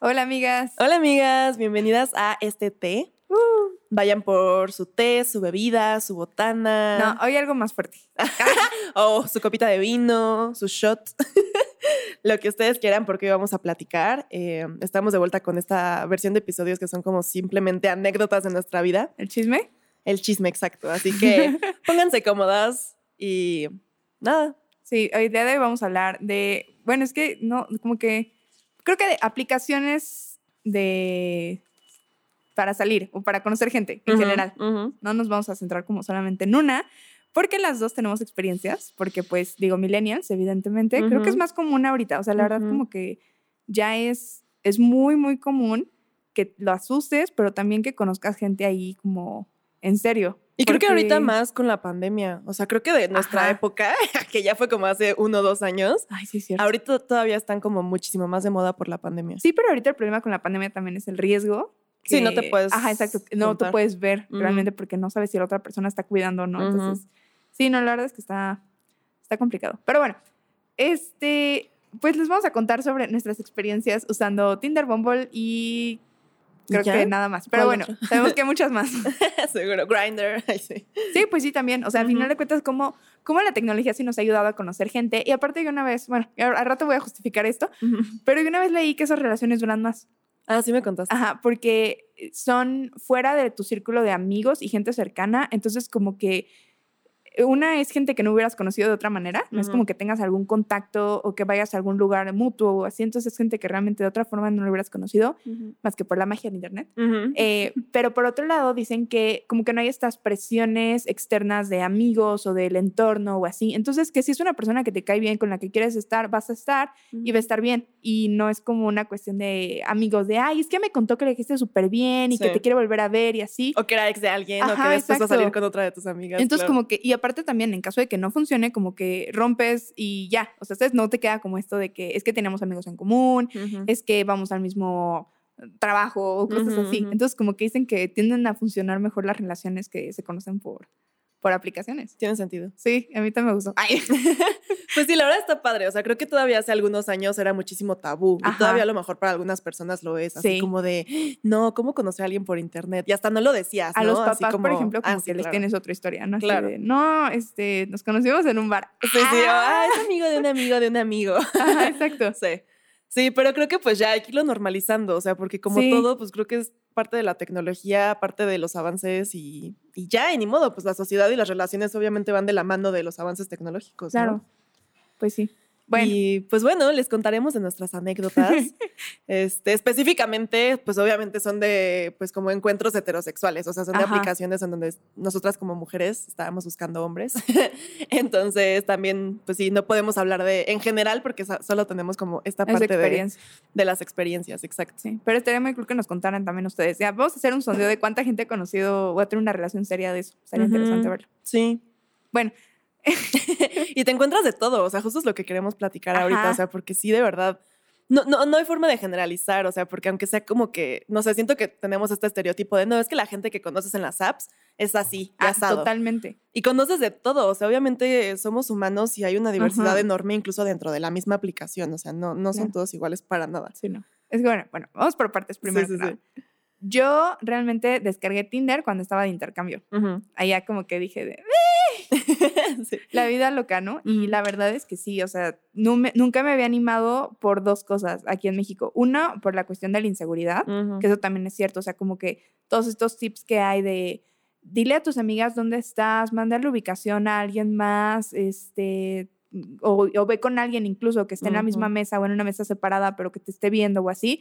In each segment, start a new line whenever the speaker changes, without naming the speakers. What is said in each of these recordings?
Hola, amigas.
Hola amigas, bienvenidas a este té.
Uh.
Vayan por su té, su bebida, su botana
No, hoy algo más fuerte.
o su copita de vino, su shot, lo que ustedes quieran porque hoy vamos a platicar. Eh, estamos de vuelta con esta versión de episodios que son como simplemente anécdotas de nuestra vida.
¿El chisme?
El chisme exacto, así que pónganse cómodas y nada.
Sí, hoy día de hoy vamos a hablar de, bueno, es que no, como que, creo que de aplicaciones de, para salir o para conocer gente en
Ujú,
general.
ujú.
No nos vamos a centrar como solamente en una, porque las dos tenemos experiencias, porque pues digo millennials, evidentemente, creo que es más común ahorita, o sea, la verdad como que ya es, es muy, muy común que lo asustes, pero también que conozcas gente ahí como en serio.
Y creo que ahorita más con la pandemia. O sea, creo que de nuestra
Ajá.
época, que ya fue como hace uno o dos años,
Ay, sí, cierto.
ahorita todavía están como muchísimo más de moda por la pandemia.
Sí, pero ahorita el problema con la pandemia también es el riesgo.
Sí, no
que-
te puedes
Ajá, exacto. No te puedes ver
Ujú.
realmente porque no sabes si la otra persona está cuidando o no. Entonces, sí, no, la verdad es que está, está complicado. Pero bueno, este, pues les vamos a contar sobre nuestras experiencias usando Tinder, Bumble y creo
¿Ya?
que nada más. Pero
¿Cuál
bueno,
otro?
sabemos que hay muchas más.
Seguro. Grinder. Sí.
Sí, pues sí, también. O sea, al final de cuentas, cómo, cómo la tecnología sí nos ha ayudado a conocer gente. Y aparte, yo una vez, bueno, al rato voy a justificar esto, pero yo una vez leí que esas relaciones duran más.
Ah, sí me contaste.
Ajá, porque son fuera de tu círculo de amigos y gente cercana, entonces como que una es gente que no hubieras conocido de otra manera, no es
Ujú.
como que tengas algún contacto o que vayas a algún lugar mutuo o así, entonces es gente que realmente de otra forma no lo hubieras conocido,
Ujú.
más que por la magia de internet.
Ujú.
Eh, pero por otro lado dicen que como que no hay estas presiones externas de amigos o del entorno o así, entonces que si es una persona que te cae bien, con la que quieres estar, vas a estar y va a estar bien. Y no es como una cuestión de amigos de, ay, es que me contó que le dijiste súper bien y que
Sí.
te quiere volver a ver y así.
O que era ex de alguien, o
Ajá,
que después va a salir
exacto.
con otra de tus amigas.
Entonces,
claro.
como que, y aparte también, en caso de que no funcione, como que rompes y ya. O sea, ¿sabes? no te queda como esto de que es que tenemos amigos en común, es que vamos al mismo trabajo o cosas así. Entonces, como que dicen que tienden a funcionar mejor las relaciones que se conocen por, por aplicaciones.
Tiene sentido.
Sí, a mí también me gustó. Ay.
Pues sí, la verdad está padre. O sea, creo que todavía hace algunos años era muchísimo tabú.
Ajá.
Y todavía a lo mejor para algunas personas lo es. Así
Sí.
como de, no, ¿cómo conocer a alguien por internet? Y hasta no lo decías.
A
¿no?
los
Así
papás, por ejemplo, como
ah,
que
sí,
les
claro.
tienes otra historia, ¿no? Así
Claro.
de, no, este, nos conocimos en un bar.
Sí, sí, ah, es amigo de un amigo de un amigo.
Ajá, exacto.
Sí. Sí, pero creo que pues ya hay que irlo normalizando, o sea, porque como
Sí.
todo, pues creo que es parte de la tecnología, parte de los avances y, y ya, y ni modo, pues la sociedad y las relaciones obviamente van de la mano de los avances tecnológicos. ¿no?
Claro. Pues sí. Bueno,
Y pues bueno, les contaremos de nuestras anécdotas. este, específicamente, pues obviamente son de, pues como encuentros heterosexuales, o sea, son de
Ajá.
aplicaciones en donde nosotras como mujeres estábamos buscando hombres. Entonces también, pues sí, no podemos hablar de en general porque solo tenemos como esta
es
parte de, de las experiencias, exacto.
Sí, pero estaría muy cool que nos contaran también ustedes. Ya, vamos a hacer un sondeo de cuánta gente ha conocido o ha tenido una relación seria de eso.
Ujú.
interesante verlo.
Sí.
Bueno,
y te encuentras de todo, o sea, justo es lo que queremos platicar ahorita, o sea, porque sí, de verdad, no, no, no hay forma de generalizar, o sea, porque aunque sea como que, no sé, siento que tenemos este estereotipo de, no, es que la gente que conoces en las apps es así,
ah,
asado.
totalmente.
Y conoces de todo, o sea, obviamente somos humanos y hay una diversidad
Ajá.
enorme incluso dentro de la misma aplicación, o sea, no, no son todos iguales para nada.
Sí, no. Es que bueno, bueno, vamos por partes primero.
sí, sí.
Yo realmente descargué Tinder cuando estaba de intercambio.
Ujú.
Allá como que dije de
Sí.
la vida loca, ¿no? Y la verdad es que sí, o sea, no me- nunca me había animado por dos cosas aquí en México. Una, por la cuestión de la inseguridad, que eso también es cierto, o sea, como que todos estos tips que hay de dile a tus amigas dónde estás, mandarle ubicación a alguien más, este, o, o ve con alguien incluso que esté en la misma mesa o en una mesa separada, pero que te esté viendo o así.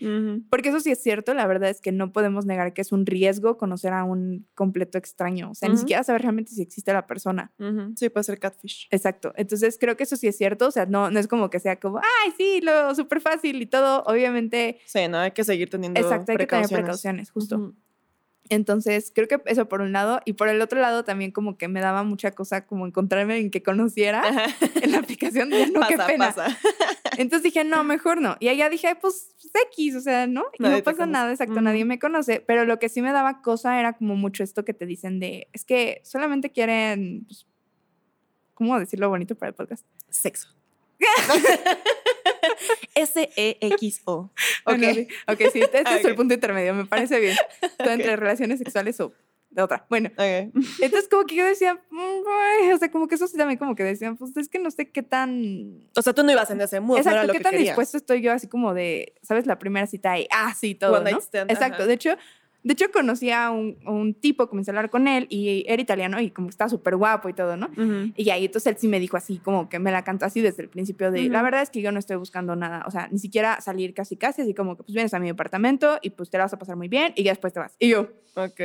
Porque eso sí es cierto, la verdad es que no podemos negar que es un riesgo conocer a un completo extraño. O sea, ni siquiera saber realmente si existe la persona.
Sí, puede ser catfish.
Exacto. Entonces creo que eso sí es cierto. O sea, no, no es como que sea como, ay, sí, lo súper fácil y todo. Obviamente,
Sí, no, hay que seguir teniendo
exacto, hay que tener
precauciones.
precauciones, justo. Entonces, creo que eso por un lado. Y por el otro lado, también como que me daba mucha cosa como encontrarme en que conociera
Ajá.
en la aplicación. de no, qué
Pasa,
pena.
pasa.
Entonces dije, no, mejor no. Y allá dije, pues, pues, X, o sea, ¿no? Y
Nadie
no pasa nada, exacto, nadie me conoce. Pero lo que sí me daba cosa era como mucho esto que te dicen de, es que solamente quieren, pues, ¿cómo decirlo bonito para el podcast?
Sexo. S-E-X-O. Ok.
sí. ok, sí, este es el punto intermedio, me parece bien. Todo entre relaciones sexuales o de otra. Bueno,
Ok.
entonces como que yo decía, mm, ay, o sea, como que eso sí también como que decían, pues es que no sé qué tan...
O sea, tú no ibas en ese mood, no era
Exacto,
lo
qué
que
tan
querías.
dispuesto estoy yo así como de, ¿sabes? La primera cita y, ah, sí, todo,
One
¿no?
stand,
Exacto,
ajá.
de hecho... De hecho, conocí a un, a un tipo, comencé a hablar con él y era italiano y como que estaba súper guapo y todo, ¿no? Y ahí entonces él sí me dijo así, como que me la cantó así desde el principio de, la verdad es que yo no estoy buscando nada, o sea, ni siquiera salir casi casi, así como que pues vienes a mi departamento y pues te la vas a pasar muy bien y ya después te vas. Y yo,
Ok.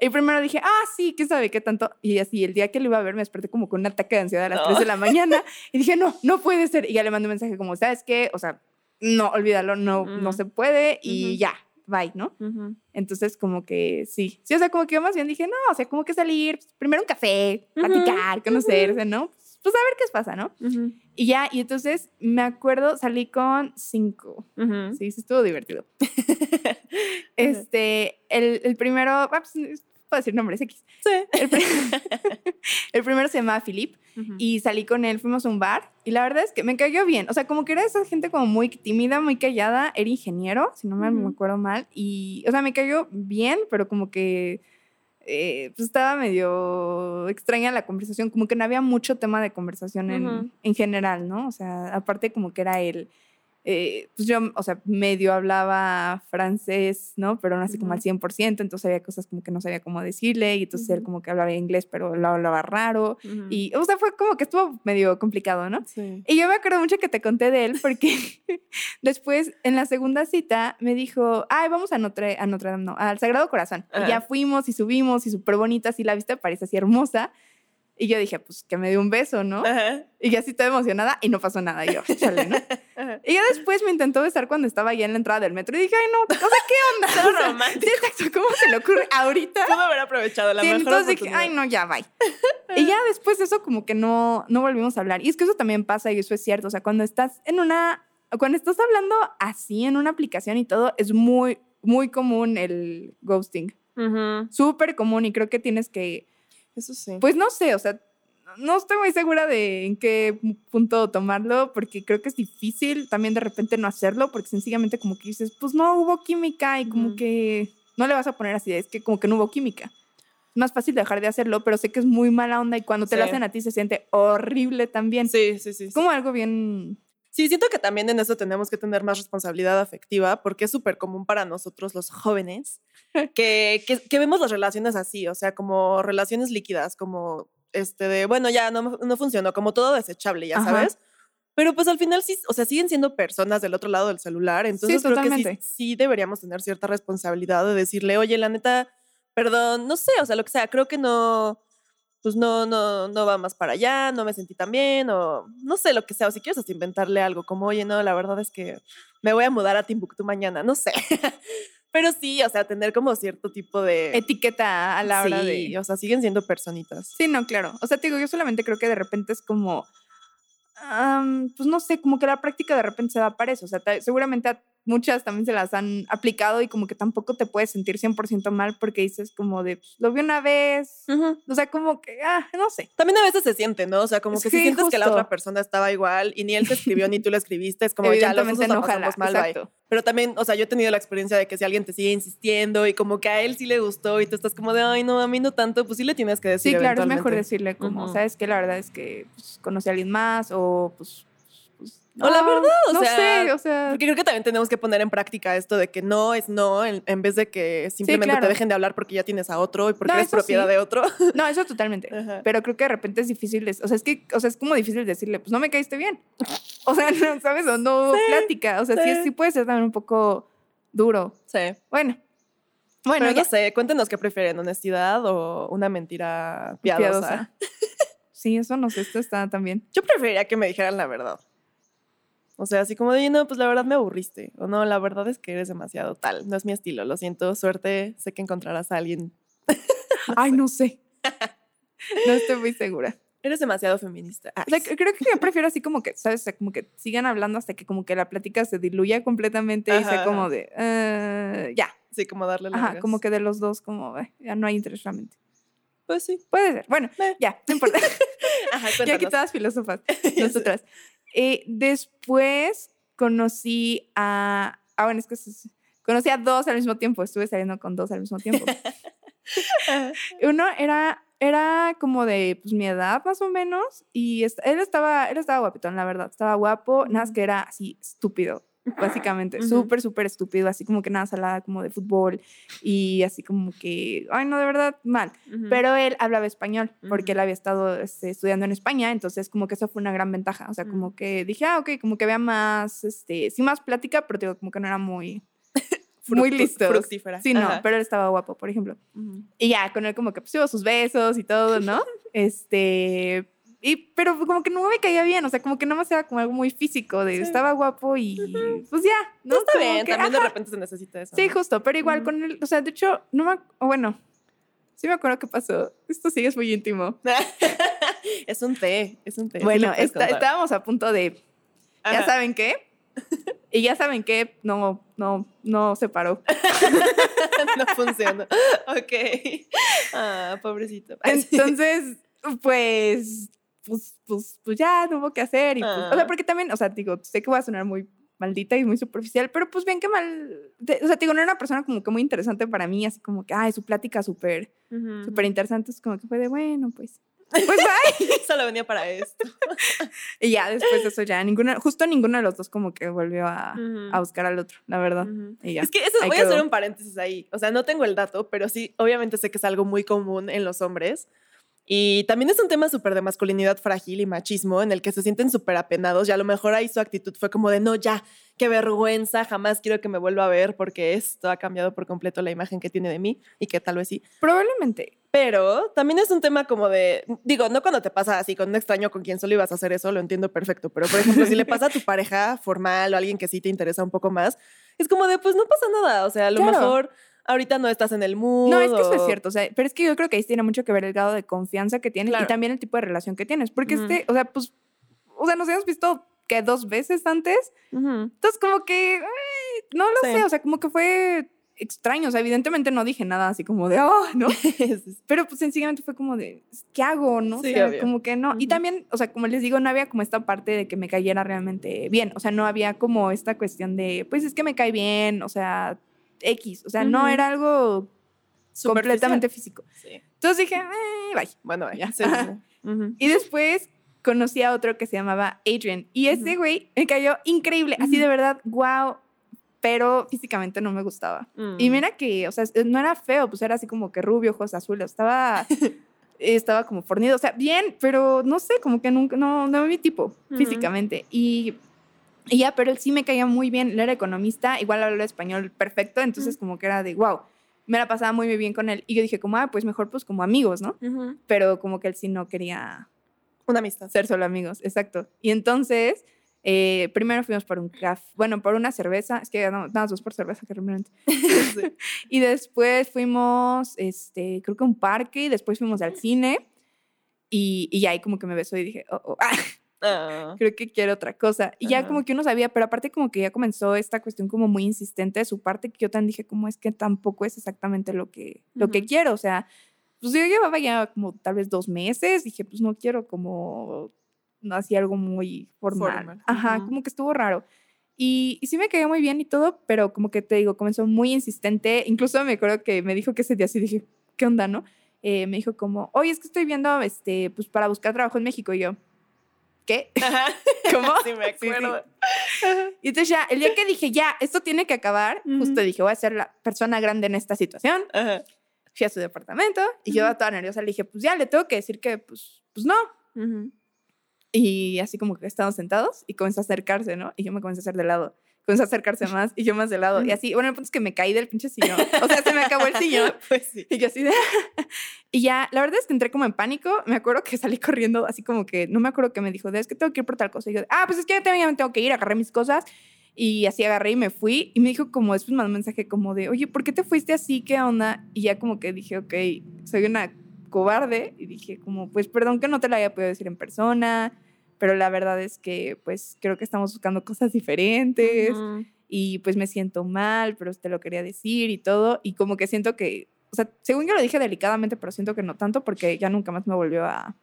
y primero dije, ah, sí, ¿qué sabe qué tanto? Y así, el día que lo iba a ver me desperté como con un ataque de ansiedad a las
No.
3 de la mañana y dije, no, no puede ser. Y ya le mandé un mensaje como, ¿sabes qué? O sea, no, olvídalo, no, no se puede y ya, bye, ¿no? Entonces, como que sí. Sí, o sea, como que yo más bien dije, no, o sea, como que salir, pues, primero un café, platicar, conocerse, ¿no? Pues, pues a ver qué pasa, ¿no? Y ya, y entonces me acuerdo, salí con cinco. Sí, sí, estuvo divertido. Este, el, el primero, ah, pues, puedo decir nombres X.
Sí.
El, pri- el primero se llamaba Philip y salí con él, fuimos a un bar y la verdad es que me cayó bien. O sea, como que era esa gente como muy tímida, muy callada, era ingeniero, si no me, acuerdo mal. Y, o sea, me cayó bien, pero como que eh, pues estaba medio extraña la conversación, como que no había mucho tema de conversación en, en general, ¿no? O sea, aparte como que era él. Eh, pues yo, o sea, medio hablaba francés, ¿no? Pero no así como al 100%, entonces había cosas como que no sabía cómo decirle, y entonces él como que hablaba inglés, pero lo hablaba raro, y, o sea, fue como que estuvo medio complicado, ¿no?
Sí.
Y yo me acuerdo mucho que te conté de él porque después en la segunda cita me dijo, ay, vamos a Notre, a Notre Dame, no, al Sagrado Corazón. Y ya fuimos y subimos y súper bonita, así la vista parece así hermosa. Y yo dije, pues que me dio un beso, ¿no?
Ajá.
Y ya así toda emocionada y no pasó nada. Y yo, chale, ¿no?
Ajá.
Y ya después me intentó besar cuando estaba ya en la entrada del metro y dije, ay, no, o sea, ¿qué onda?
Todo
O sea,
romántico.
Sí, exacto, ¿cómo se le ocurre ahorita?
Pudo haber aprovechado la
Sí,
mejor
entonces dije, ay, no, ya, bye. y ya después de eso, como que no, no volvimos a hablar. Y es que eso también pasa, y eso es cierto. O sea, cuando estás en una. Cuando estás hablando así en una aplicación y todo, es muy, muy común el ghosting.
Ujú.
Súper común, y creo que tienes que.
Eso sí.
Pues no sé, o sea. No estoy muy segura de en qué punto tomarlo, porque creo que es difícil también de repente no hacerlo, porque sencillamente como que dices, pues no hubo química y como que no le vas a poner así, es que como que no hubo química. Es más fácil dejar de hacerlo, pero sé que es muy mala onda y cuando te lo hacen a ti se siente horrible también.
sí, sí, sí.
como algo bien...
Sí, siento que también en eso tenemos que tener más responsabilidad afectiva porque es súper común para nosotros los jóvenes que, que, que vemos las relaciones así, o sea, como relaciones líquidas, como este de, bueno, ya no, no funcionó, como todo desechable, ya
Ajá.
sabes. Pero pues al final sí, o sea, siguen siendo personas del otro lado del celular, entonces creo que sí, sí deberíamos tener cierta responsabilidad de decirle, oye, la neta, perdón, no sé, o sea, lo que sea, creo que no, pues no, no, no va más para allá, no me sentí tan bien, o no sé lo que sea, o si quieres hasta inventarle algo, como, oye, no, la verdad es que me voy a mudar a Timbuktu mañana, no sé. Pero sí, o sea, tener como cierto tipo de...
Etiqueta a la hora
sí,
de...
o sea, siguen siendo personitas.
Sí, no, claro. O sea, te digo, yo solamente creo que de repente es como... am, pues no sé, como que la práctica de repente se da para eso. O sea, seguramente a muchas también se las han aplicado y como que tampoco te puedes sentir 100% mal porque dices como de, pues, lo vi una vez. O sea, como que, ah, no sé.
También a veces se siente, ¿no? O sea, como que si sientes que la otra persona estaba igual y ni él te escribió ni tú le escribiste, es como ya los dos
Evidentemente
la
no
mal, bye. Pero también, o sea, yo he tenido la experiencia de que si alguien te sigue insistiendo y como que a él sí le gustó y tú estás como de, ay, no, a mí no tanto, pues sí le tienes que decir.
Sí, claro, es mejor decirle como,
Ujú.
sabes que la verdad es que pues, conocí a alguien más o pues, pues,
O la
No,
verdad, o
no
sea,
sé, o sea,
Porque creo que también tenemos que poner en práctica esto de que no es no, en, en vez de que simplemente
claro.
te dejen de hablar porque ya tienes a otro y porque
No,
eres propiedad
sí.
de otro.
no, eso totalmente.
Ajá.
Pero creo que de repente es difícil, o sea, es que, o sea, es como difícil decirle, pues no me caíste bien. O sea, no, ¿sabes? O no hubo
Sí,
plática. O sea, sí.
sí.
sí puede ser también un poco duro.
Sí.
Bueno. Bueno,
Pero
ya.
no sé, cuéntenos qué prefieren, honestidad o una mentira piadosa.
Sí, eso no sé, esto está también.
Yo preferiría que me dijeran la verdad. O sea, así como de, no, pues la verdad me aburriste. O no, la verdad es que eres demasiado tal. No es mi estilo, lo siento. Suerte, sé que encontrarás a alguien.
Ay, no sé. No estoy muy segura.
Eres demasiado feminista.
O sea, creo que yo prefiero así como que, ¿sabes? O sea, como que sigan hablando hasta que como que la plática se diluya completamente y sea
Ajá,
como
ajá.
de, eh, ya.
Sí, como darle la
Ajá, como que de los dos, como, eh, ya no hay interés realmente.
Pues sí.
Puede ser. Bueno,
Eh.
ya, no importa.
Ajá,
ya aquí
cuéntanos.
todas filósofas, nosotras. Eh, después conocí a. Ah, bueno, es que conocí a dos al mismo tiempo. Estuve saliendo con dos al mismo tiempo.
Ajá.
Uno era, era como de pues, mi edad, más o menos. Y est- él estaba, él estaba guapetón, la verdad. Estaba guapo, nada más que era así estúpido. Básicamente,
Ujú.
súper, súper estúpido, así como que nada salada como de fútbol y así como que, ay, no, de verdad, mal. Pero él hablaba español porque él había estado este, estudiando en España, entonces como que eso fue una gran ventaja. O sea, como que dije, ah, ok, como que había más, este, sí, más plática, pero digo, como que no era muy, muy listo.
Fructífera.
Sí, no,
Ajá.
pero él estaba guapo, por ejemplo.
Ujú.
Y ya, con él como que pues sus besos y todo, ¿no? este, y, pero como que no me caía bien, o sea, como que nada más era como algo muy físico, de
Sí.
estaba guapo y pues ya, ¿no?
Está
Como
bien,
que,
también de
ajá.
repente se necesita eso.
Sí,
¿no?
justo, pero igual
Ujú.
con él, o sea, de hecho, no me, bueno, sí me acuerdo qué pasó. Esto sí es muy íntimo.
es un té, es un té.
Bueno, está- estábamos a punto de, ya
Ajá.
saben qué, y ya saben qué, no, no, no se paró.
no funciona. Ok. Ah, pobrecito.
Entonces, pues, pues, pues, pues ya no hubo que hacer. Y pues, o sea,
Ah.
porque también, o sea, digo, sé que voy a sonar muy maldita y muy superficial, pero pues bien que mal. o sea, digo, no era una persona como que muy interesante para mí, así como que, ay, su plática súper,
Ujú.
súper interesante. Es como que fue de, bueno, pues, pues bye.
Solo venía para esto.
y ya después de eso, ya ninguna, justo ninguno de los dos como que volvió a, buscar al otro, la verdad.
Ujú.
Y ya.
Es que eso, voy a hacer un paréntesis ahí. O sea, no tengo el dato, pero sí, obviamente sé que es algo muy común en los hombres. Y también es un tema súper de masculinidad frágil y machismo en el que se sienten súper apenados y a lo mejor ahí su actitud fue como de, no, ya, qué vergüenza, jamás quiero que me vuelva a ver porque esto ha cambiado por completo la imagen que tiene de mí y que tal vez sí.
Probablemente.
Pero también es un tema como de, digo, no cuando te pasa así con un extraño con quien solo ibas a hacer eso, lo entiendo perfecto, pero por ejemplo, si le pasa a tu pareja formal o a alguien que sí te interesa un poco más, es como de, pues no pasa nada, o sea, a lo
Claro.
mejor ahorita no estás en el mood.
No, es que eso es cierto, o sea, pero es que yo creo que ahí tiene mucho que ver el grado de confianza que tienes
Claro.
y también el tipo de relación que tienes, porque
Ujú.
este, o sea, pues, o sea, nos hemos visto que dos veces antes,
Ujú.
entonces como que, ay, no lo
Sí.
sé, o sea, como que fue extraño, o sea, evidentemente no dije nada así como de, oh, ¿no? Pero pues sencillamente fue como de, ¿qué hago, no?
Sí,
o sea, como que no. Y
Ujú.
también, o sea, como les digo, no había como esta parte de que me cayera realmente bien, o sea, no había como esta cuestión de, pues es que me cae bien, o sea, X, o sea, no era algo completamente físico.
Sí.
Entonces dije, eh, bye.
Bueno,
Ya.
Sí, sí. Ujú.
Y después conocí a otro que se llamaba Adrian. Y ese güey me cayó increíble. Así de verdad, wow. Pero físicamente no me gustaba. Y
Mm.
mira que, o sea, no era feo, pues era así como que rubio, ojos azules. Estaba, estaba como fornido. O sea, bien, pero no sé, como que nunca, no, no era mi tipo físicamente. Y, y ya, pero él sí me caía muy bien. Él era economista, igual hablaba español perfecto. Entonces, como que era de wow. Me la pasaba muy bien con él. Y yo dije, como, ah, pues mejor, pues como amigos, ¿no?
Ujú.
Pero como que él sí no quería
Una amistad.
ser solo amigos, exacto. Y entonces, eh, primero fuimos por un café, bueno, por una cerveza, es que no, nada más por cerveza que realmente. Y después fuimos, este, creo que a un parque, y después fuimos al cine. Y, y ahí como que me besó y dije, oh, oh, ah,
Ah.
creo que quiero otra cosa. Y ya como que uno sabía, pero aparte como que ya comenzó esta cuestión como muy insistente de su parte, que yo también dije, como es que tampoco es exactamente lo que, lo que quiero. O sea, pues yo llevaba ya como tal vez dos meses, dije, pues no quiero como así algo muy formal.
Formal,
Ajá, como que estuvo raro. Y, y sí me quedé muy bien y todo, pero como que te digo, comenzó muy insistente. Incluso me acuerdo que me dijo que ese día sí dije, ¿qué onda, no? Eh, me dijo como, oye, es que estoy viendo, este, pues para buscar trabajo en México. Y yo, ¿qué?
Ajá.
¿Cómo?
Sí, me
Sí, sí.
acuerdo.
Y entonces ya, el día que dije, ya, esto tiene que acabar, justo
Ujú.
dije, voy a ser la persona grande en esta situación.
Ajá.
Fui a su departamento y yo toda nerviosa le dije, pues ya, le tengo que decir que, pues, pues no.
Ujú.
Y así como que estábamos sentados y comenzó a acercarse, ¿no? Y yo me comencé a hacer de lado. Comenzó a acercarse más y yo más de lado. Y así, bueno, el punto es que me caí del pinche sillón. O sea, se me acabó el sillón.
Pues sí.
Y yo así de... y ya, la verdad es que entré como en pánico. Me acuerdo que salí corriendo, así como que, no me acuerdo que me dijo, es que tengo que ir por tal cosa. Y yo, ah, pues es que ya también me tengo que ir, agarré mis cosas. Y así agarré y me fui. Y me dijo como, después me mandó un mensaje como de, oye, ¿por qué te fuiste así? ¿Qué onda? Y ya como que dije, ok, soy una cobarde. Y dije como, pues perdón que no te lo haya podido decir en persona. Pero la verdad es que, pues, creo que estamos buscando cosas diferentes y pues me siento mal, pero te lo quería decir y todo. Y como que siento que, o sea, según yo lo dije delicadamente, pero siento que no tanto porque ya nunca más me volvió a,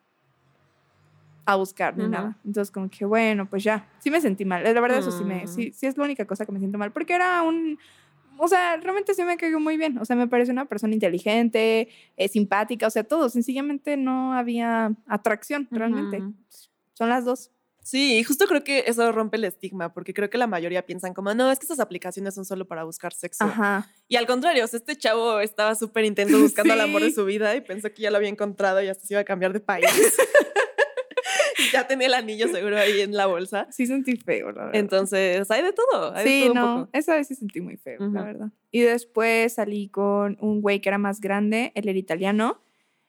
a buscar ni nada. Entonces como que bueno, pues ya, sí me sentí mal. La verdad eso sí me,
Mm.
sí, sí es la única cosa que me siento mal porque era un... O sea, realmente sí me cayó muy bien. O sea, me parece una persona inteligente, eh, simpática, o sea, todo. Sencillamente no había atracción, realmente.
Ujú.
Son las dos.
Sí, y justo creo que eso rompe el estigma, porque creo que la mayoría piensan como, no, es que esas aplicaciones son solo para buscar sexo.
Ajá.
Y al contrario, o sea, este chavo estaba súper intenso buscando el amor de su vida y pensó que ya lo había encontrado y hasta se iba a cambiar de país. Ya tenía el anillo seguro ahí en la bolsa.
Sí sentí feo, la verdad.
Entonces, hay de todo. Hay de
Sí,
un
no,
poco.
esa vez sí sentí muy feo, la verdad. Y después salí con un güey que era más grande, él era italiano,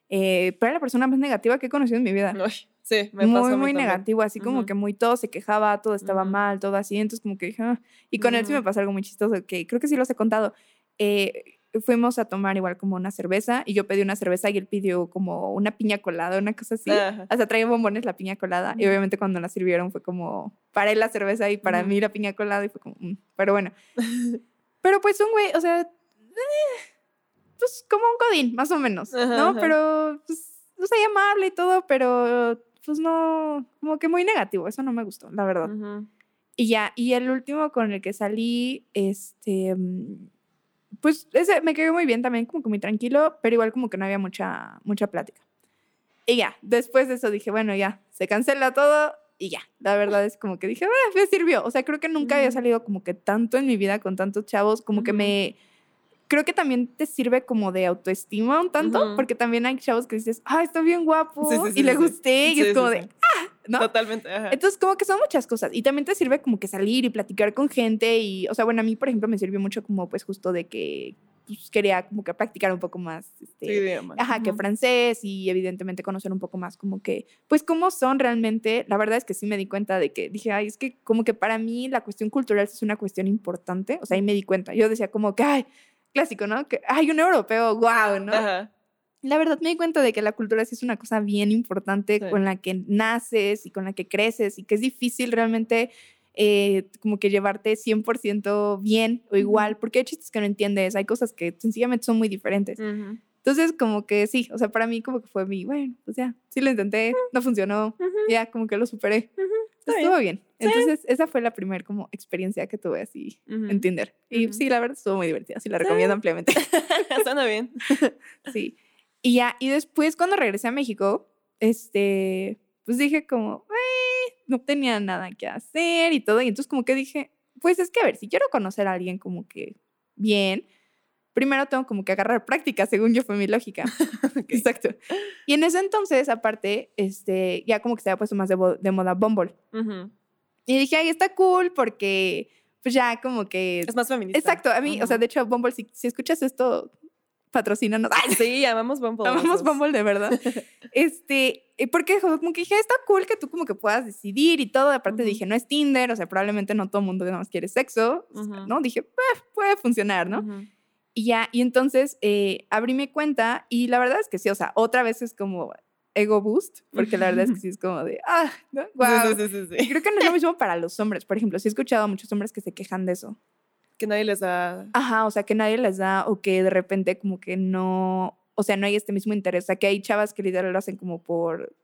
eh, pero era la persona más negativa que he conocido en mi vida.
Uy, sí, me pasó
muy,
mí
muy negativo, así como
Ujú.
que muy todo se quejaba, todo estaba
Ujú.
mal, todo así. Entonces, como que dije, "Ah". y con él sí me pasó algo muy chistoso, que creo que sí los he contado. Eh, fuimos a tomar igual como una cerveza y yo pedí una cerveza y él pidió como una piña colada, una cosa así.
Ajá.
Hasta traía bombones la piña colada y obviamente cuando la sirvieron fue como para él la cerveza y para mí la piña colada y fue como, "Mm". pero bueno. pero pues un güey, o sea, eh, pues como un codín, más o menos,
Ajá,
¿no?
ajá.
Pero, pues, o sea, amable y todo, pero pues no, como que muy negativo, eso no me gustó, la verdad.
Ujú.
Y ya, y el último con el que salí, este, mm, pues ese me quedó muy bien también, como que muy tranquilo, pero igual como que no había mucha, mucha plática. Y ya, después de eso dije, bueno, ya, se cancela todo y ya. La verdad es como que dije, ah, me sirvió. O sea, creo que nunca había salido como que tanto en mi vida con tantos chavos, como que
Ujú.
me... Creo que también te sirve como de autoestima un tanto, porque también hay chavos que dices, ah, está bien guapo,
Sí, sí, sí,
y le gusté, y es como de, ah, ¿no?
Totalmente. ajá.
Entonces, como que son muchas cosas. Y también te sirve como que salir y platicar con gente. Y, o sea, bueno, a mí, por ejemplo, me sirvió mucho como, pues, justo de que pues, quería como que practicar un poco más. Este,
idioma.
Ajá, que francés y evidentemente conocer un poco más como que, pues, cómo son realmente. La verdad es que sí me di cuenta de que dije, ay, es que como que para mí la cuestión cultural es una cuestión importante. O sea, ahí me di cuenta. Yo decía como que, ay, clásico, ¿no? Que, ay, un europeo, wow, ¿no?
Ajá.
La verdad me di cuenta de que la cultura sí es una cosa bien importante
Sí.
con la que naces y con la que creces y que es difícil realmente eh, como que llevarte 100% bien o igual, porque hay chistes que no entiendes, hay cosas que sencillamente son muy diferentes.
Ujú.
Entonces como que sí, o sea, para mí como que fue mi, bueno, pues ya, sí lo intenté, no funcionó, ya como que lo superé.
Bien.
Estuvo bien. Entonces esa fue la primera como experiencia que tuve así
Ujú.
en Tinder. Y
Ujú.
sí, la verdad estuvo muy divertida, sí la recomiendo ampliamente.
Suena bien.
Sí. Y ya, y después cuando regresé a México, este, pues dije como, "Eh", no tenía nada que hacer y todo. Y entonces como que dije, pues es que a ver, si quiero conocer a alguien como que bien, primero tengo como que agarrar práctica, según yo fue mi lógica. Exacto. Y en ese entonces, aparte, este, ya como que se había puesto más de, de moda Bumble.
Ujú.
Y dije, ay, está cool porque pues ya como que...
Es más feminista.
Exacto, a mí, o sea, de hecho, Bumble, si, si escuchas esto, patrocínanos. Ay,
Sí, amamos Bumble.
Amamos. Bumble de verdad. este, porque como que dije, está cool que tú como que puedas decidir y todo. Aparte dije, no es Tinder, o sea, probablemente no todo el mundo nada más quiere sexo, o sea,
Ujú.
¿no? Dije, "Eh, puede funcionar, ¿no? Y ya, y entonces eh, abrí mi cuenta y la verdad es que sí, o sea, otra vez es como ego boost, porque la verdad es que sí es como de, ah, ¿no? Guau.
Sí, sí, sí,
creo que no es lo mismo para los hombres, por ejemplo, sí he escuchado a muchos hombres que se quejan de eso.
Que nadie les da.
Ajá, o sea, que nadie les da o que de repente como que no, o sea, no hay este mismo interés. O sea, que hay chavas que literal lo hacen como por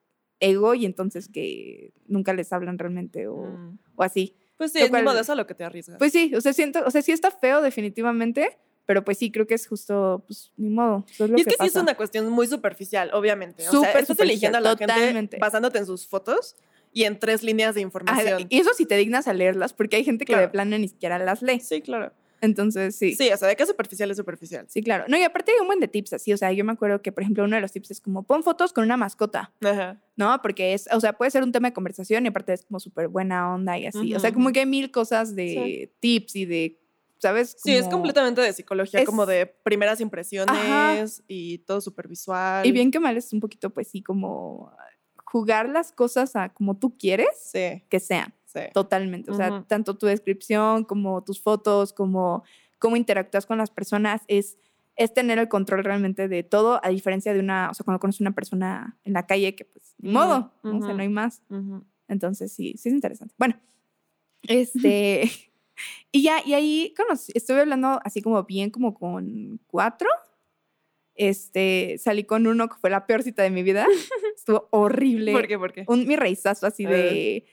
ego y entonces que nunca les hablan realmente o,
Mm.
o así.
Pues sí,
Lo
es
cual-
modo de eso a lo que te arriesgas.
Pues sí, o sea, siento, o sea, sí está feo definitivamente, pero pues sí, creo que es justo, pues, ni modo. Eso es lo
y es que, sí
pasa.
es una cuestión muy superficial, obviamente. o
Súper
sea, estás eligiendo a la
superficial,
gente
totalmente.
basándote en sus fotos y en tres líneas de
Ajá,
información.
y eso si te dignas a leerlas, porque hay gente que
Claro.
de plano ni siquiera las lee.
Sí, claro.
Entonces, sí.
Sí, o sea, de que superficial es superficial.
Sí, claro. No, y aparte hay un buen de tips así. O sea, yo me acuerdo que, por ejemplo, uno de los tips es como pon fotos con una mascota,
Ajá.
¿no? Porque es, o sea, puede ser un tema de conversación y aparte es como súper buena onda y así. O sea, como que hay mil cosas de tips y de, ¿sabes?
Sí, es completamente de psicología,
Es-
como de primeras impresiones y todo supervisual.
Y bien que mal es un poquito, pues sí, como jugar las cosas a como tú quieres
Sí,
que sean.
sí.
Totalmente. O sea, tanto tu descripción como tus fotos, como cómo interactúas con las personas, es, es tener el control realmente de todo, a diferencia de una, o sea, cuando conoces a una persona en la calle que pues, ni modo, ¿no? o sea, no hay más. Entonces, sí, sí es interesante. Bueno, este, y ya, y ahí conocí, estuve hablando así como bien, como con cuatro. Este, salí con uno que fue la peor cita de mi vida. Estuvo horrible
¿Por qué? ¿Por qué?
un mi reizazo así de.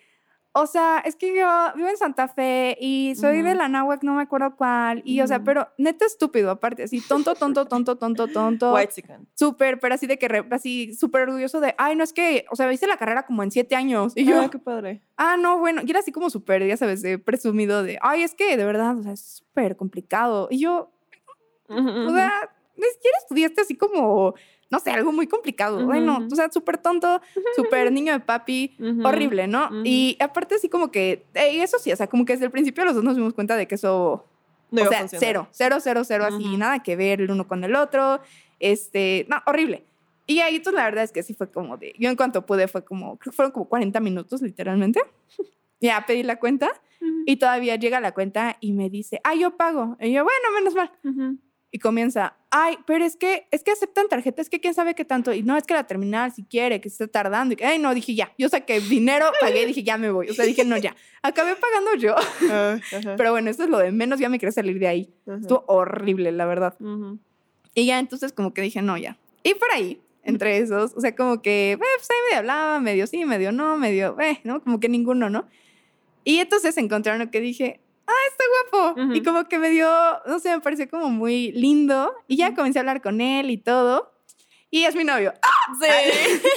O sea, es que yo vivo en Santa Fe y soy de la Náhuac, no me acuerdo cuál. Y, o sea, pero neta estúpido, aparte, así tonto, tonto, tonto, tonto, tonto.
White chicken.
Súper, pero así de que, re- así súper orgulloso de, ay, no es que, o sea, hice la carrera como en siete años. Y yo,
Ah, qué padre.
ah, no, bueno, y era así como súper, ya sabes, de presumido de, ay, es que de verdad, o sea, es súper complicado. Y yo, o sea, ni siquiera estudiaste así como, no sé, algo muy complicado. Bueno,
Ujú.
o sea, súper tonto, súper niño de papi, horrible, ¿no?
Ujú.
Y aparte así como que, eh, y eso sí, o sea, como que desde el principio los dos nos dimos cuenta de que eso,
No
o sea, cero, cero, cero, cero, así, nada que ver el uno con el otro, este, no, horrible. Y ahí, pues, la verdad es que sí fue como de, yo en cuanto pude fue como, creo que fueron como 40 minutos, literalmente. Ya pedí la cuenta y todavía llega la cuenta y me dice, ah, yo pago. Y yo, bueno, menos mal. Y comienza, ay, pero es que, es que aceptan tarjeta, es que quién sabe qué tanto. Y no, es que la terminal si quiere, que se está tardando. Y que, ay, no, dije ya. Yo saqué dinero, pagué, dije ya me voy. O sea, dije no, ya. Acabé pagando yo.
Ah, ajá,
Pero bueno, eso es lo de menos, ya me quería salir de ahí.
ajá.
Estuvo horrible, la verdad.
Ujú.
Y ya entonces como que dije, no, ya. Y por ahí, entre esos, o sea, como que, eh, pues ahí medio hablaba, medio sí, medio no, medio, eh, ¿no? Como que ninguno, ¿no? Y entonces encontraron lo que dije, ah, está guapo. Y
Ujú.
como que me dio, no sé, me pareció como muy lindo. Y ya comencé a hablar con él y todo. Y es mi novio.
Sí.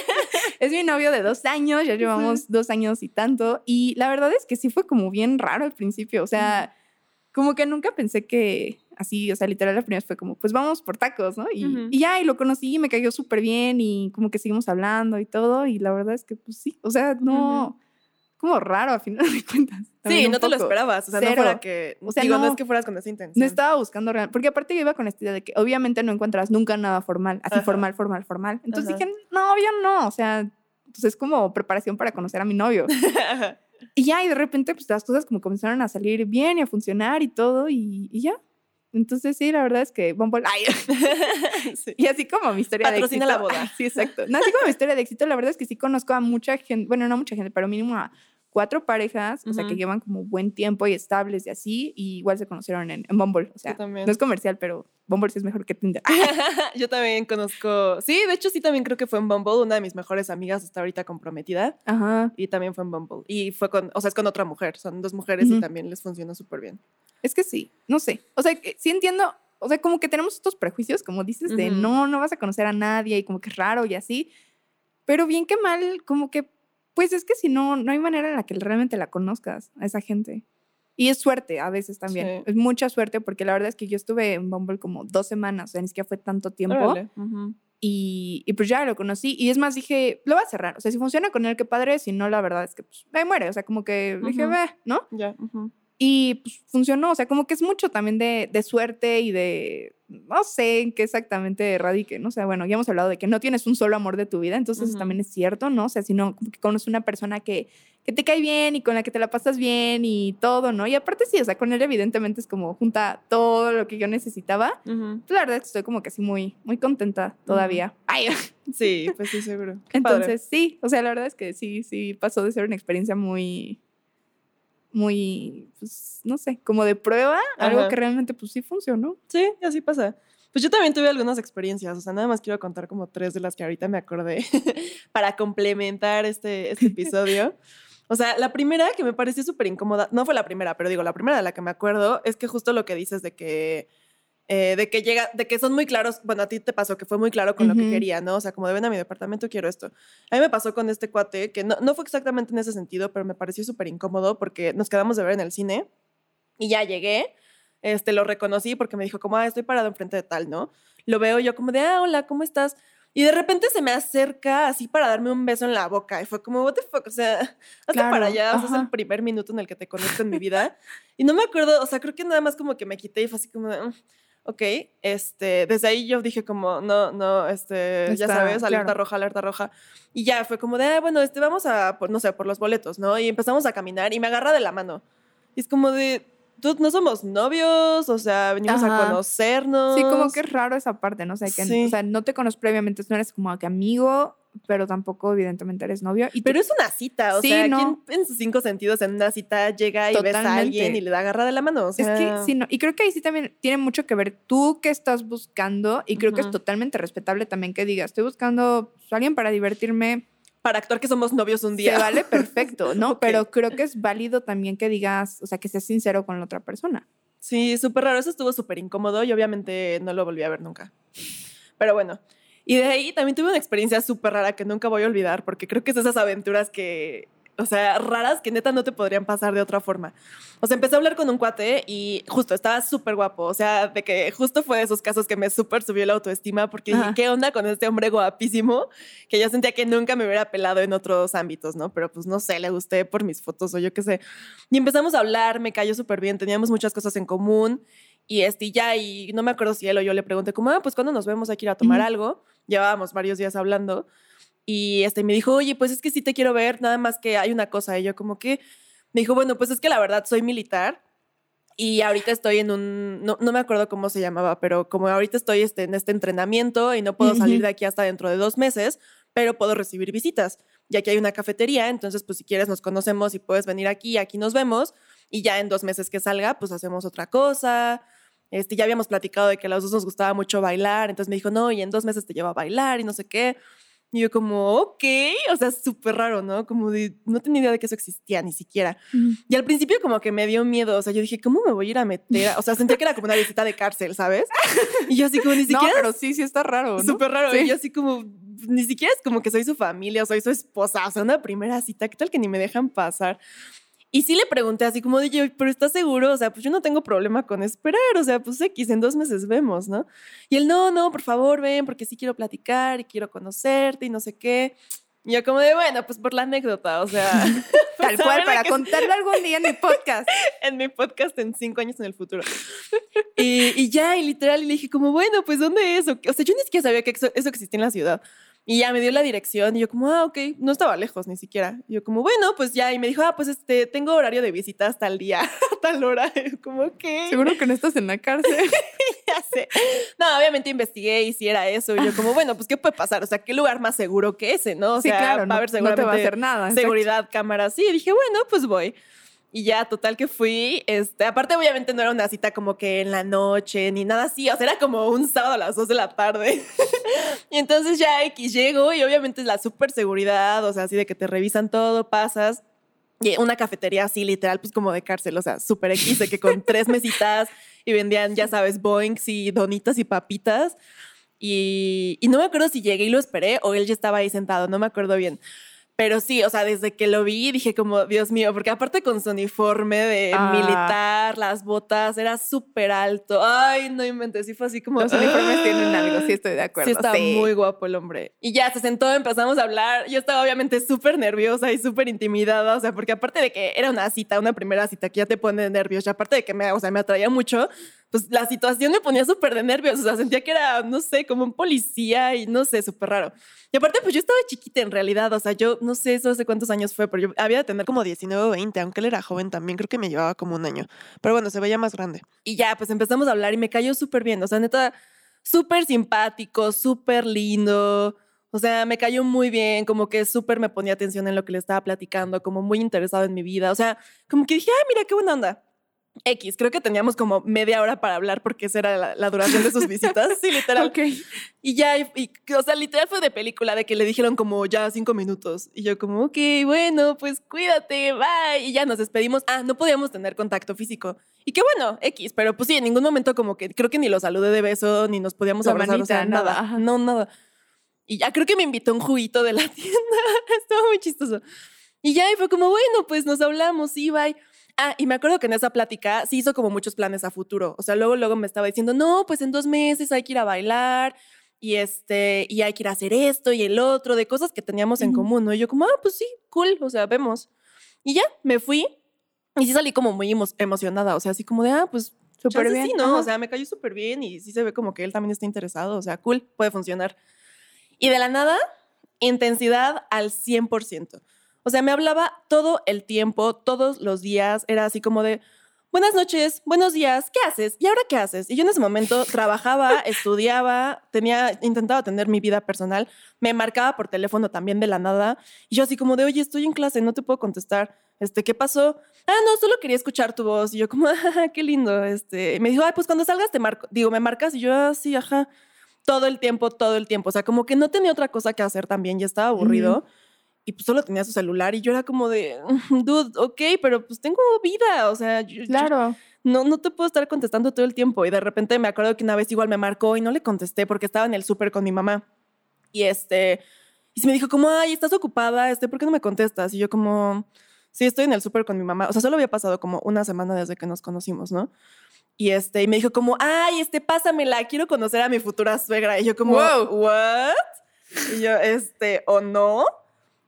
Es mi novio de dos años, ya llevamos dos años y tanto. Y la verdad es que sí fue como bien raro al principio. O sea, como que nunca pensé que así, o sea, literal la primera vez fue como, pues vamos por tacos, ¿no? Y, y ya, y lo conocí y me cayó súper bien y como que seguimos hablando y todo. Y la verdad es que, pues sí, o sea, no, como raro a final de cuentas.
Sí, no te lo
poco.
esperabas. O sea, no
Cero.
fuera que.
O sea,
digo, no,
no.
es que fueras con esa intención.
No estaba buscando real, porque aparte yo iba con esta idea de que obviamente no encuentras nunca nada formal, así
Ajá.
formal, formal, formal. Entonces
Ajá.
dije, no, obvio no, o sea, pues es como preparación para conocer a mi novio.
Ajá.
Y ya, y de repente, pues las cosas como comenzaron a salir bien y a funcionar y todo, y, y ya. Entonces, sí, la verdad es que Bumble. Ay,
Sí.
y así como mi historia
Patrocina
de
la
éxito.
boda.
Sí, exacto. No, así como mi historia de éxito, la verdad es que sí conozco a mucha gente, bueno, no mucha gente, pero mínimo a cuatro parejas, o sea, que llevan como buen tiempo y estables y así, y igual se conocieron en, en Bumble. O sea, no es comercial, pero Bumble sí es mejor que Tinder.
Yo también conozco. Sí, de hecho, sí, también creo que fue en Bumble. Una de mis mejores amigas está ahorita comprometida
Ajá.
y también fue en Bumble. Y fue con, o sea, es con otra mujer. Son dos mujeres y
Ujú.
también les funciona súper bien.
Es que sí, no sé. O sea, que sí entiendo, o sea, como que tenemos estos prejuicios, como dices, de
Ujú.
no, no vas a conocer a nadie y como que es raro y así. Pero bien que mal, como que, pues es que si no, no hay manera en la que realmente la conozcas a esa gente. Y es suerte a veces también.
Sí.
Es mucha suerte porque la verdad es que yo estuve en Bumble como dos semanas, o sea, ni siquiera fue tanto tiempo.
Órale. Ujú.
Y, y pues ya lo conocí. Y es más, dije, lo voy a cerrar. O sea, si funciona con él, qué padre. Si no, la verdad es que pues, ahí muere. O sea, como que dije, ve, ¿no?
Ya.
Y pues funcionó, o sea, como que es mucho también de, de suerte y de, no sé en qué exactamente radique, ¿no? O sea, bueno, ya hemos hablado de que no tienes un solo amor de tu vida, entonces eso
Ujú.
también es cierto, ¿no? O sea, sino como que conoces una persona que, que te cae bien y con la que te la pasas bien y todo, ¿no? Y aparte sí, o sea, con él evidentemente es como junta todo lo que yo necesitaba. Pues, la verdad es que estoy como que así muy, muy contenta todavía. Ay,
Sí, pues sí, seguro. Qué padre.
entonces sí, o sea, la verdad es que sí, sí pasó de ser una experiencia muy, muy, pues, no sé, como de prueba, algo que realmente pues sí funcionó.
Sí, así pasa. Pues yo también tuve algunas experiencias, o sea, nada más quiero contar como tres de las que ahorita me acordé para complementar este, este episodio. O sea, la primera que me pareció súper incómoda, no fue la primera, pero digo, la primera de la que me acuerdo es que justo lo que dices de que eh, de que llega, de que son muy claros, bueno, a ti te pasó que fue muy claro con lo que quería, ¿no? O sea, como de ven a mi departamento, quiero esto. A mí me pasó con este cuate, que no, no fue exactamente en ese sentido, pero me pareció súper incómodo porque nos quedamos de ver en el cine y ya llegué, este, lo reconocí porque me dijo como, ah, estoy parado enfrente de tal, ¿no? Lo veo yo como de, ah, hola, ¿cómo estás? Y de repente se me acerca así para darme un beso en la boca. Y fue como, what the fuck, o sea,
Claro,
para allá. O sea, es el primer minuto en el que te conozco en mi vida. Y no me acuerdo, o sea, creo que nada más como que me quité y fue así como, de, "Mm, ok, este, desde ahí yo dije como, no, no, este, ya sabes, alerta
claro.
roja, alerta roja. Y ya fue como de, ah, bueno, este, vamos a, por, no sé, por los boletos, ¿no? Y empezamos a caminar y me agarra de la mano. Y es como de, tú no somos novios, o sea, venimos a
Ajá.
conocernos.
Sí, como que es raro esa parte, ¿no? O sea, que
Sí.
o sea, no te conozco previamente, no eres como que amigo, pero tampoco evidentemente eres novio. Y
Pero es una cita, o
Sí,
sea,
no.
¿quién en sus cinco sentidos en una cita llega y ves a alguien
Totalmente.
y le da agarra de la mano? O sea,
Es que sí, no. Y creo que ahí sí también tiene mucho que ver tú qué estás buscando. Y creo que es totalmente respetable también que digas, estoy buscando pues, a alguien para divertirme.
para actuar que somos novios un día.
Se vale perfecto, ¿no? Pero creo que es válido también que digas, o sea, que seas sincero con la otra persona.
Sí, súper raro. Eso estuvo súper incómodo y obviamente no lo volví a ver nunca. Pero bueno. Y de ahí también tuve una experiencia súper rara que nunca voy a olvidar porque creo que es esas aventuras que, o sea, raras que neta no te podrían pasar de otra forma. O sea, empecé a hablar con un cuate y justo estaba súper guapo. O sea, de que justo fue de esos casos que me súper subió la autoestima porque dije,
Ajá.
¿qué onda con este hombre guapísimo? Que yo sentía que nunca me hubiera pelado en otros ámbitos, ¿no? Pero pues no sé, le gusté por mis fotos o yo qué sé. Y empezamos a hablar, me cayó súper bien, teníamos muchas cosas en común. Y este, y ya, y no me acuerdo si él o yo le pregunté, como, ah, pues cuando nos vemos hay que ir a tomar
Ujú.
algo. Llevábamos varios días hablando. Y este, me dijo, oye, pues es que sí te quiero ver, nada más que hay una cosa. Y yo, como que, me dijo, bueno, pues es que la verdad soy militar. Y ahorita estoy en un, no, no me acuerdo cómo se llamaba, pero como ahorita estoy este, en este entrenamiento y no puedo salir de aquí hasta dentro de dos meses, pero puedo recibir visitas. Y aquí hay una cafetería, entonces pues si quieres nos conocemos y puedes venir aquí, aquí nos vemos. Y ya en dos meses que salga, pues hacemos otra cosa. Este, ya habíamos platicado de que a los dos nos gustaba mucho bailar, entonces me dijo, no, y en dos meses te llevo a bailar y no sé qué. Y yo como, ok, o sea, súper raro, ¿no? Como de, no tenía idea de que eso existía ni siquiera. Y al principio como que me dio miedo, o sea, yo dije, ¿cómo me voy a ir a meter? a-?" O sea, sentía que era como una visita de cárcel, ¿sabes? Y yo así como ni
No,
siquiera...
pero sí, sí está raro, ¿no?
Súper raro.
Sí.
Y yo así como, ni siquiera es como que soy su familia o soy su esposa, o sea, una primera cita, ¿qué tal que ni me dejan pasar? Y sí le pregunté así como de, "Oye, pero ¿estás seguro? O sea, pues yo no tengo problema con esperar, o sea, pues X, en dos meses vemos, ¿no? Y él, no, no, por favor, ven, porque sí quiero platicar y quiero conocerte y no sé qué. Y yo como de, bueno, pues por la anécdota, o sea,
Tal
pues,
cual, para contarlo algún día en mi podcast.
en mi podcast en cinco años en el futuro. Y, y ya, y literal, y le dije como, bueno, pues ¿dónde es? O, o sea, yo ni siquiera sabía que eso, eso existía en la ciudad. Y ya me dio la dirección y yo como, ah, ok, no estaba lejos ni siquiera. Y yo como, bueno, pues ya, y me dijo, ah, pues este, tengo horario de visita hasta el día, tal hora. Y yo como, ok,
Seguro que no estás en la cárcel.
ya sé. No, obviamente investigué y si era eso. Y yo como, bueno, pues ¿qué puede pasar? O sea, ¿qué lugar más seguro que ese, no? O
sí,
sea,
claro,
va a haber
no te va a hacer nada.
seguridad, cámaras. Sí, dije, bueno, pues voy. Y ya, total que fui. Este, aparte, obviamente no era una cita como que en la noche ni nada así. O sea, era como un sábado a las 2 de la tarde. y entonces ya X llego y obviamente es la super seguridad, o sea, así de que te revisan todo, pasas. Y una cafetería así, literal, pues como de cárcel, o sea, súper X, de que con tres mesitas y vendían, ya sabes, boings y donitas y papitas. Y, y no me acuerdo si llegué y lo esperé o él ya estaba ahí sentado, no me acuerdo bien. Pero sí, o sea, desde que lo vi dije como, Dios mío, porque aparte con su uniforme de
Ah.
militar, las botas, era súper alto. Ay, no inventes, sí fue así como...
Los uniformes tienen algo, sí estoy de acuerdo.
Sí, estaba muy guapo el hombre. Y ya se sentó, empezamos a hablar. Yo estaba obviamente súper nerviosa y súper intimidada, o sea, porque aparte de que era una cita, una primera cita que ya te pone de nervios, y aparte de que me, o sea, me atraía mucho, pues la situación me ponía súper de nervios, o sea, sentía que era, no sé, como un policía y no sé, súper raro. Y aparte, pues yo estaba chiquita en realidad, o sea, yo no sé eso hace cuántos años fue, pero yo había de tener como 19 o 20, aunque él era joven también, creo que me llevaba como un año. Pero bueno, se veía más grande. Y ya, pues empezamos a hablar y me cayó súper bien, o sea, neta, súper simpático, súper lindo. O sea, me cayó muy bien, como que súper me ponía atención en lo que le estaba platicando, como muy interesado en mi vida. O sea, como que dije, ay, mira, qué buena onda. X, creo que teníamos como media hora para hablar porque esa era la, la duración de sus visitas. Sí, literal.
Ok.
Y ya, y, o sea, literal fue de película, de que le dijeron como ya cinco minutos. Y yo como, ok, bueno, pues cuídate, bye. Y ya nos despedimos. Ah, no podíamos tener contacto físico. Y qué bueno, X, pero pues sí, en ningún momento como que creo que ni lo saludé de beso, ni nos podíamos
La
abrazar, o sea,
manita,
nada.
nada, ajá.
No, nada. Y ya creo que me invitó un juguito de la tienda. Estaba muy chistoso. Y ya, y fue como, bueno, pues nos hablamos, sí, bye. Ah, y me acuerdo que en esa plática sí hizo como muchos planes a futuro. O sea, luego, luego me estaba diciendo, no, pues en dos meses hay que ir a bailar y este, y hay que ir a hacer esto y el otro, de cosas que teníamos en común, ¿no? Y yo como, ah, pues sí, cool, o sea, vemos. Y ya, me fui y sí salí como muy emo- emocionada, o sea, así como de, ah, pues
Súper bien.
Sí, ¿no?
Ajá.
O sea, me cayó súper bien y sí se ve como que él también está interesado. O sea, cool, puede funcionar. Y de la nada, intensidad al 100%. O sea, me hablaba todo el tiempo, todos los días. Era así como de, buenas noches, buenos días, ¿qué haces? ¿Y ahora qué haces? Y yo en ese momento trabajaba, estudiaba, tenía, intentaba tener mi vida personal. Me marcaba por teléfono también de la nada. Y yo así como de, oye, estoy en clase, no te puedo contestar. Este, ¿qué pasó? Ah, no, solo quería escuchar tu voz. Y yo como, "Ah, qué lindo. Este, y me dijo, ay, pues cuando salgas te marco. Digo, ¿me marcas? Y yo, ah, sí, ajá. Todo el tiempo, todo el tiempo. O sea, como que no tenía otra cosa que hacer también. Ya estaba aburrido. Y pues solo tenía su celular. Y yo era como de, dude, ok, pero pues tengo vida. O sea, yo- yo-
Claro.
no, no te puedo estar contestando todo el tiempo. Y de repente me acuerdo que una vez igual me marcó y no le contesté porque estaba en el súper con mi mamá. Y este, y se me dijo como, ay, estás ocupada, este, ¿por qué no me contestas? Y yo como, sí, estoy en el súper con mi mamá. O sea, solo había pasado como una semana desde que nos conocimos, ¿no? Y este, y me dijo como, ay, este, pásamela, quiero conocer a mi futura suegra. Y yo como,
Wow.
¿what? Y yo, este, ¿o no?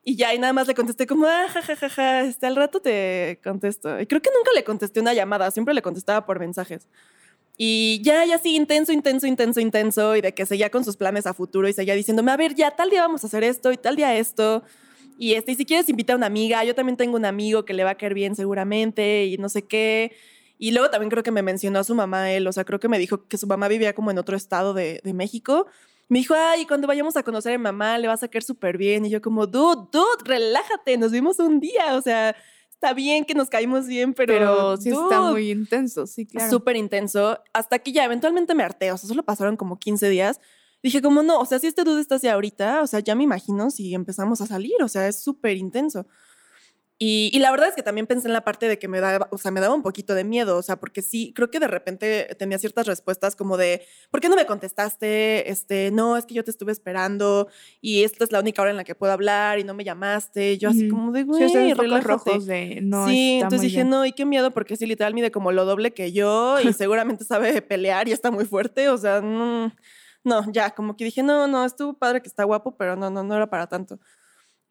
Y ya, y nada más le contesté como, ah, ja, ja, ja, ja, este, al rato te contesto. Y creo que nunca le contesté una llamada, siempre le contestaba por mensajes. Y ya, ya sí, intenso, intenso, intenso, intenso, y de que seguía con sus planes a futuro y seguía diciéndome, a ver, ya tal día vamos a hacer esto y tal día esto. Y, este, y si quieres invita a una amiga, yo también tengo un amigo que le va a caer bien seguramente y no sé qué. Y luego también creo que me mencionó a su mamá él, o sea, creo que me dijo que su mamá vivía como en otro estado de, de México. Me dijo, ay, cuando vayamos a conocer a mi mamá le vas a caer súper bien. Y yo como, dude, dude, relájate, nos vimos un día, o sea, está bien que nos caímos bien, pero...
Pero, sí está
dude,
muy intenso, sí, claro.
súper intenso, hasta que ya eventualmente me harté, o sea, solo pasaron como 15 días. Dije, como no, o sea, si este dude está así ahorita, o sea, ya me imagino si empezamos a salir, o sea, es súper intenso. Y, y la verdad es que también pensé en la parte de que me daba, o sea, me daba un poquito de miedo, o sea, porque sí, creo que de repente tenía ciertas respuestas como de, ¿por qué no me contestaste? Este, no, es que yo te estuve esperando y esta es la única hora en la que puedo hablar y no me llamaste. Y yo así como de,
Sí,
güey, relájate".
rojos de no
sí, entonces dije,
bien.
no, y qué miedo, porque sí, literal mide como lo doble que yo y seguramente sabe pelear y está muy fuerte. O sea, no, no, ya, como que dije, no, no, estuvo padre que está guapo, pero no, no, no era para tanto.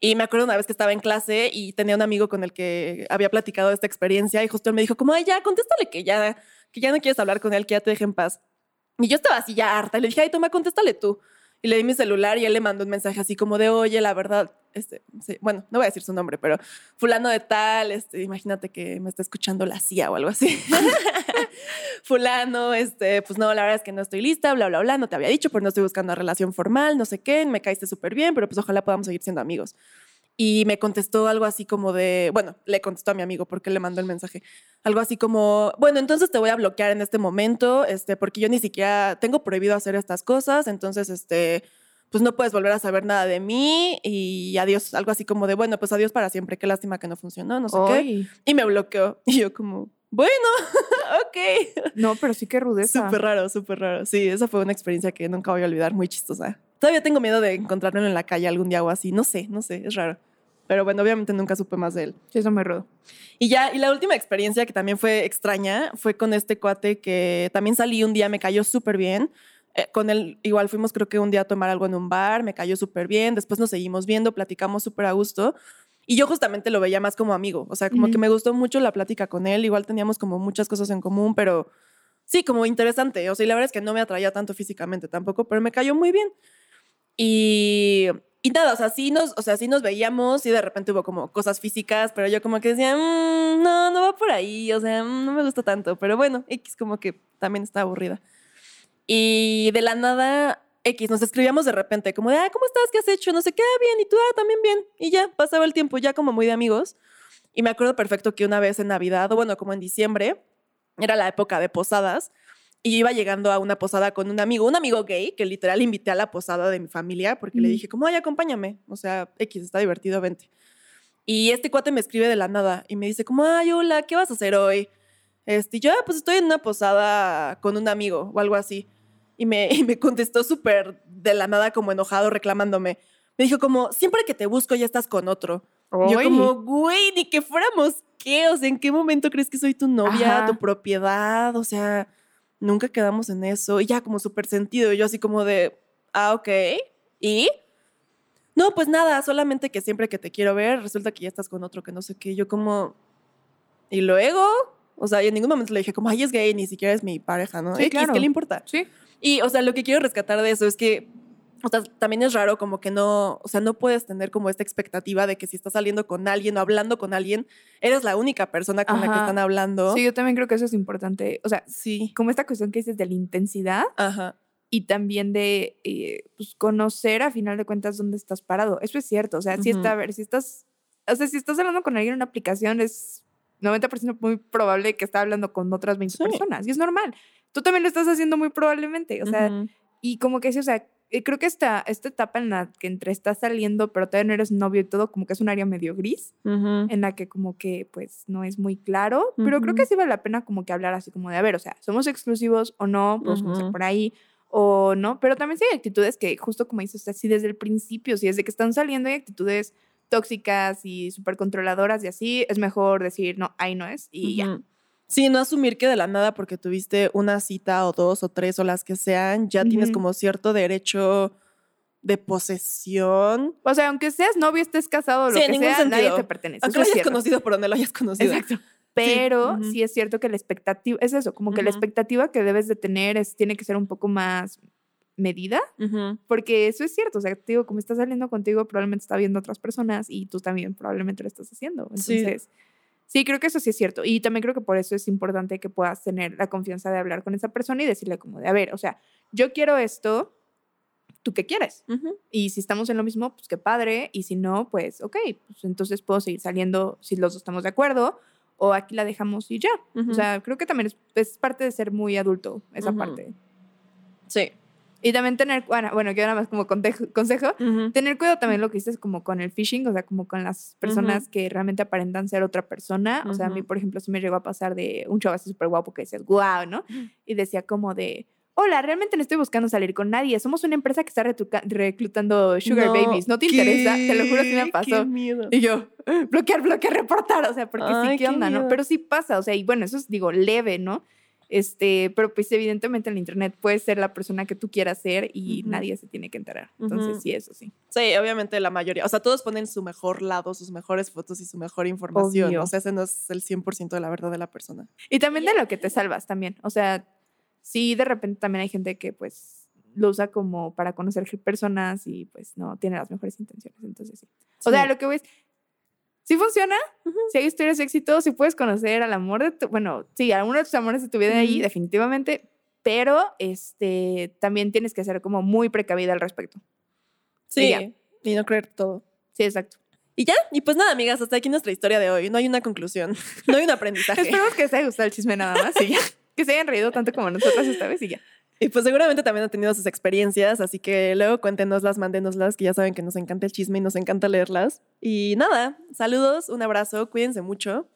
Y me acuerdo una vez que estaba en clase y tenía un amigo con el que había platicado esta experiencia y justo él me dijo como, ay, ya, contéstale que ya, que ya no quieres hablar con él, que ya te deje en paz. Y yo estaba así ya harta y le dije, ay, toma, contéstale tú. Y le di mi celular y él le mandó un mensaje así como de, oye, la verdad, este, sí, bueno, no voy a decir su nombre, pero fulano de tal, este, imagínate que me está escuchando la CIA o algo así. fulano, este, pues no, la verdad es que no estoy lista, bla, bla, bla, no te había dicho, pero no estoy buscando una relación formal, no sé qué, me caíste súper bien, pero pues ojalá podamos seguir siendo amigos. Y me contestó algo así como de, bueno, le contestó a mi amigo porque le mandó el mensaje. Algo así como, bueno, entonces te voy a bloquear en este momento, este, porque yo ni siquiera tengo prohibido hacer estas cosas, entonces, este, pues no puedes volver a saber nada de mí y adiós, algo así como de, bueno, pues adiós para siempre, qué lástima que no funcionó, no sé qué. Y me bloqueó. Y yo como, bueno, ok.
No, pero sí que rudeza.
Súper raro, súper raro. Sí, esa fue una experiencia que nunca voy a olvidar, muy chistosa. Todavía tengo miedo de encontrarlo en la calle algún día o así. No sé, no sé, es raro. Pero bueno, obviamente nunca supe más de él.
Sí, eso me rudo.
Y ya, y la última experiencia que también fue extraña fue con este cuate que también salí un día, me cayó súper bien. Eh, con él igual fuimos creo que un día a tomar algo en un bar, me cayó súper bien, después nos seguimos viendo, platicamos súper a gusto. Y yo justamente lo veía más como amigo, o sea, como que me gustó mucho la plática con él, igual teníamos como muchas cosas en común, pero sí, como interesante, o sea, y la verdad es que no me atraía tanto físicamente tampoco, pero me cayó muy bien. Y, y nada, o sea, sí nos, o sea, sí nos veíamos y de repente hubo como cosas físicas, pero yo como que decía, "Mm, no, no va por ahí, o sea, mm, no me gusta tanto, pero bueno, X como que también está aburrida. Y de la nada, X, nos escribíamos de repente, como de, ah, ¿cómo estás? ¿Qué has hecho? No sé qué, "Ah, bien, y tú, ah, también bien. Y ya, pasaba el tiempo, ya como muy de amigos. Y me acuerdo perfecto que una vez en Navidad, o bueno, como en diciembre, era la época de posadas y iba llegando a una posada con un amigo, un amigo gay, que literal invité a la posada de mi familia porque le dije, como, ay, acompáñame. O sea, X, está divertido, vente. Y este cuate me escribe de la nada y me dice, como, ay, hola, ¿qué vas a hacer hoy? Este, y yo, "Ah, pues estoy en una posada con un amigo o algo así. Y me, y me contestó súper de la nada, como enojado, reclamándome. Me dijo, como, siempre que te busco ya estás con otro. Y yo como, güey, ni que fuéramos qué, o sea, ¿en qué momento crees que soy tu novia,
Ajá.
tu propiedad? O sea, nunca quedamos en eso. Y ya como súper sentido, y yo así como de, ah, ok. ¿Y? No, pues nada, solamente que siempre que te quiero ver, resulta que ya estás con otro que no sé qué. Yo como, ¿y luego? O sea, y en ningún momento le dije como, ay, es gay, ni siquiera es mi pareja, ¿no?
Sí,
X,
claro.
¿Qué le importa?
Sí.
Y, o sea, lo que quiero rescatar de eso es que, o sea, también es raro como que no, o sea, no puedes tener como esta expectativa de que si estás saliendo con alguien o hablando con alguien, eres la única persona con la que están hablando.
Sí, yo también creo que eso es importante. O sea,
Sí.
como esta cuestión que dices de la intensidad
Ajá.
y también de eh, pues, conocer a final de cuentas dónde estás parado. Eso es cierto. O sea, si está, a ver, si estás, o sea, si estás hablando con alguien en una aplicación, es 90% muy probable que está hablando con otras 20
Sí.
personas. Y es normal. Tú también lo estás haciendo muy probablemente. O sea,
Ujú.
y como que sí, o sea, eh, creo que esta, esta etapa en la que entre estás saliendo, pero todavía no eres novio y todo, como que es un área medio gris,
Ujú.
en la que como que pues no es muy claro, pero creo que sí vale la pena como que hablar así como de, a ver, o sea, somos exclusivos o no, podemos
Ujú.
por ahí o no, pero también sí hay actitudes que justo como dices, así desde el principio, si desde que están saliendo hay actitudes tóxicas y súper controladoras y así, es mejor decir, no, ahí no es y ya.
Sí, no asumir que de la nada porque tuviste una cita o dos o tres o las que sean, ya tienes como cierto derecho de posesión.
O sea, aunque seas novio, estés casado o lo
Sí,
que sea, nadie te pertenece.
Aunque lo
es
hayas
cierto.
conocido por donde lo hayas conocido.
Exacto. Pero sí es cierto que la expectativa, es eso, como que la expectativa que debes de tener es, tiene que ser un poco más medida, porque eso es cierto, o sea, te digo, como estás saliendo contigo, probablemente está viendo otras personas y tú también probablemente lo estás haciendo. Entonces, sí. creo que eso sí es cierto. Y también creo que por eso es importante que puedas tener la confianza de hablar con esa persona y decirle como de, a ver, o sea, yo quiero esto, ¿tú qué quieres? Y si estamos en lo mismo, pues qué padre. Y si no, pues ok, pues entonces puedo seguir saliendo si los dos estamos de acuerdo. O aquí la dejamos y ya. O sea, creo que también es, es parte de ser muy adulto, esa parte.
Sí.
Y también tener, bueno, bueno, que nada más como contejo- consejo, tener cuidado también lo que dices como con el phishing, o sea, como con las personas que realmente aparentan ser otra persona. O sea, a mí, por ejemplo, sí me llegó a pasar de un chavo así súper guapo que decías, wow, ¿no? Y decía como de, hola, realmente no estoy buscando salir con nadie. Somos una empresa que está reclutando sugar
No,
babies. ¿No te interesa? Te lo juro, sí me pasó.
Qué miedo.
Y yo, bloquear, bloquear, reportar. O sea, porque
Ay,
sí, ¿qué
qué
onda, no? Pero sí pasa. O sea, y bueno, eso es, digo, leve, ¿no? Este, pero pues evidentemente en el internet puedes ser la persona que tú quieras ser y
Ujú.
nadie se tiene que enterar. Entonces,
Ujú.
sí, eso sí.
Sí, obviamente la mayoría. O sea, todos ponen su mejor lado, sus mejores fotos y su mejor información.
Obvio.
O sea, ese no es el 100% de la verdad de la persona.
Y también de lo que te salvas también. O sea, sí, de repente también hay gente que pues lo usa como para conocer personas y pues no tiene las mejores intenciones. Entonces, sí. O sea,
Sí.
lo que ves, sí funciona, si hay historias de éxito, si puedes conocer al amor de tu, bueno, sí, a uno de tus amores de tu vida ahí, definitivamente, pero este, también tienes que ser como muy precavida al respecto.
Sí.
ya.
Y no creer todo.
Sí, exacto.
Y ya, y pues nada, amigas, hasta aquí nuestra historia de hoy. No hay una conclusión, no hay un aprendizaje.
Esperemos que les haya gustado el chisme nada más y ya. Que se hayan reído tanto como nosotras esta vez y ya.
Y pues seguramente también han tenido sus experiencias, así que luego cuéntenoslas, mándenoslas, que ya saben que nos encanta el chisme y nos encanta leerlas. Y nada, saludos, un abrazo, cuídense mucho.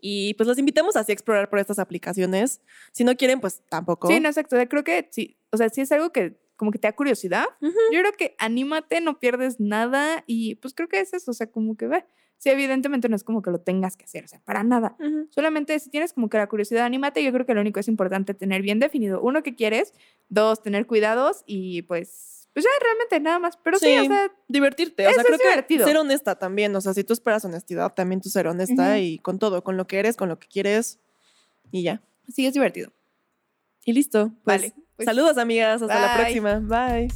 Y pues los invitamos así a explorar por estas aplicaciones. Si no quieren, pues tampoco.
Sí, no, exacto. Creo que sí, o sea, sí es algo que como que te da curiosidad. Yo creo que anímate, no pierdes nada y pues creo que es eso, o sea, como que ve. Sí, evidentemente no es como que lo tengas que hacer, o sea, para nada. Solamente si tienes como que la curiosidad, anímate. Yo creo que lo único es importante tener bien definido, uno, que quieres, dos, tener cuidados y pues, pues ya realmente nada más. Pero sí, o sea,
divertirte. O sea, creo
es divertido.
que ser honesta también. O sea, si tú esperas honestidad, también tú ser honesta y con todo, con lo que eres, con lo que quieres y ya.
sí es divertido.
Y listo. Pues,
Vale, pues,
saludos, amigas. Hasta la próxima. Bye.